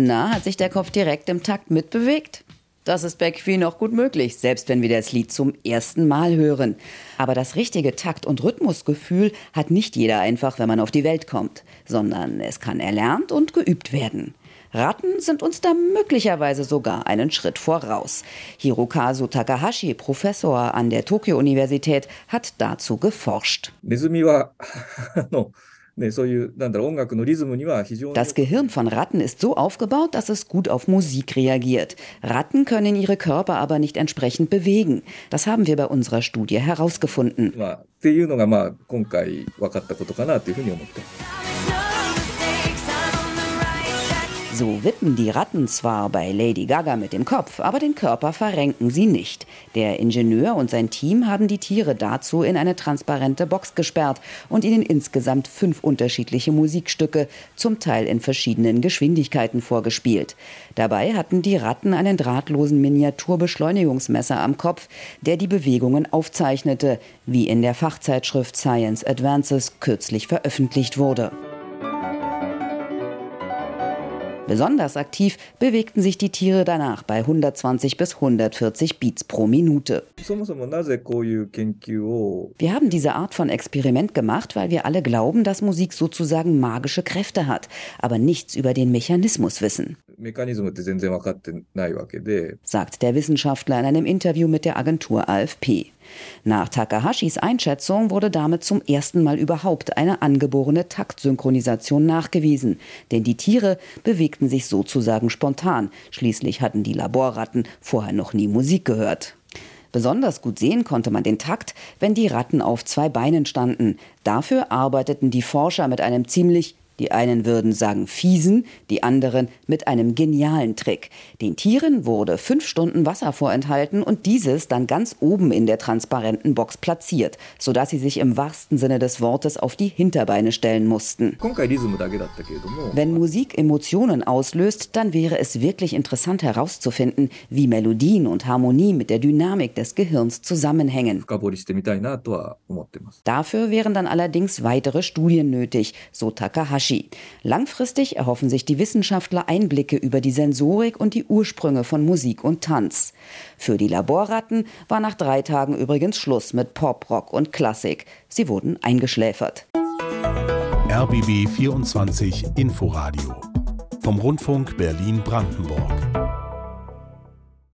Na, hat sich der Kopf direkt im Takt mitbewegt? Das ist bei Queen auch gut möglich, selbst wenn wir das Lied zum ersten Mal hören. Aber das richtige Takt- und Rhythmusgefühl hat nicht jeder einfach, wenn man auf die Welt kommt, sondern es kann erlernt und geübt werden. Ratten sind uns da möglicherweise sogar einen Schritt voraus. Hirokazu Takahashi, Professor an der Tokio-Universität, hat dazu geforscht. Das Gehirn von Ratten ist so aufgebaut, dass es gut auf Musik reagiert. Ratten können ihre Körper aber nicht entsprechend bewegen. Das haben wir bei unserer Studie herausgefunden. So wippen die Ratten zwar bei Lady Gaga mit dem Kopf, aber den Körper verrenken sie nicht. Der Ingenieur und sein Team haben die Tiere dazu in eine transparente Box gesperrt und ihnen insgesamt fünf unterschiedliche Musikstücke, zum Teil in verschiedenen Geschwindigkeiten vorgespielt. Dabei hatten die Ratten einen drahtlosen Miniaturbeschleunigungsmesser am Kopf, der die Bewegungen aufzeichnete, wie in der Fachzeitschrift Science Advances kürzlich veröffentlicht wurde. Besonders aktiv bewegten sich die Tiere danach bei 120 bis 140 Beats pro Minute. Wir haben diese Art von Experiment gemacht, weil wir alle glauben, dass Musik sozusagen magische Kräfte hat, aber nichts über den Mechanismus wissen. Sagt der Wissenschaftler in einem Interview mit der Agentur AFP. Nach Takahashis Einschätzung wurde damit zum ersten Mal überhaupt eine angeborene Taktsynchronisation nachgewiesen. Denn die Tiere bewegten sich sozusagen spontan. Schließlich hatten die Laborratten vorher noch nie Musik gehört. Besonders gut sehen konnte man den Takt, wenn die Ratten auf zwei Beinen standen. Dafür arbeiteten die Forscher mit einem ziemlich die einen würden sagen fiesen, die anderen mit einem genialen Trick. Den Tieren wurde fünf Stunden Wasser vorenthalten und dieses dann ganz oben in der transparenten Box platziert, sodass sie sich im wahrsten Sinne des Wortes auf die Hinterbeine stellen mussten. Wenn Musik Emotionen auslöst, dann wäre es wirklich interessant herauszufinden, wie Melodien und Harmonie mit der Dynamik des Gehirns zusammenhängen. Dafür wären dann allerdings weitere Studien nötig, so Takahashi. Regie. Langfristig erhoffen sich die Wissenschaftler Einblicke über die Sensorik und die Ursprünge von Musik und Tanz. Für die Laborratten war nach drei Tagen übrigens Schluss mit Pop, Rock und Klassik. Sie wurden eingeschläfert. RBB 24 Inforadio vom Rundfunk Berlin-Brandenburg.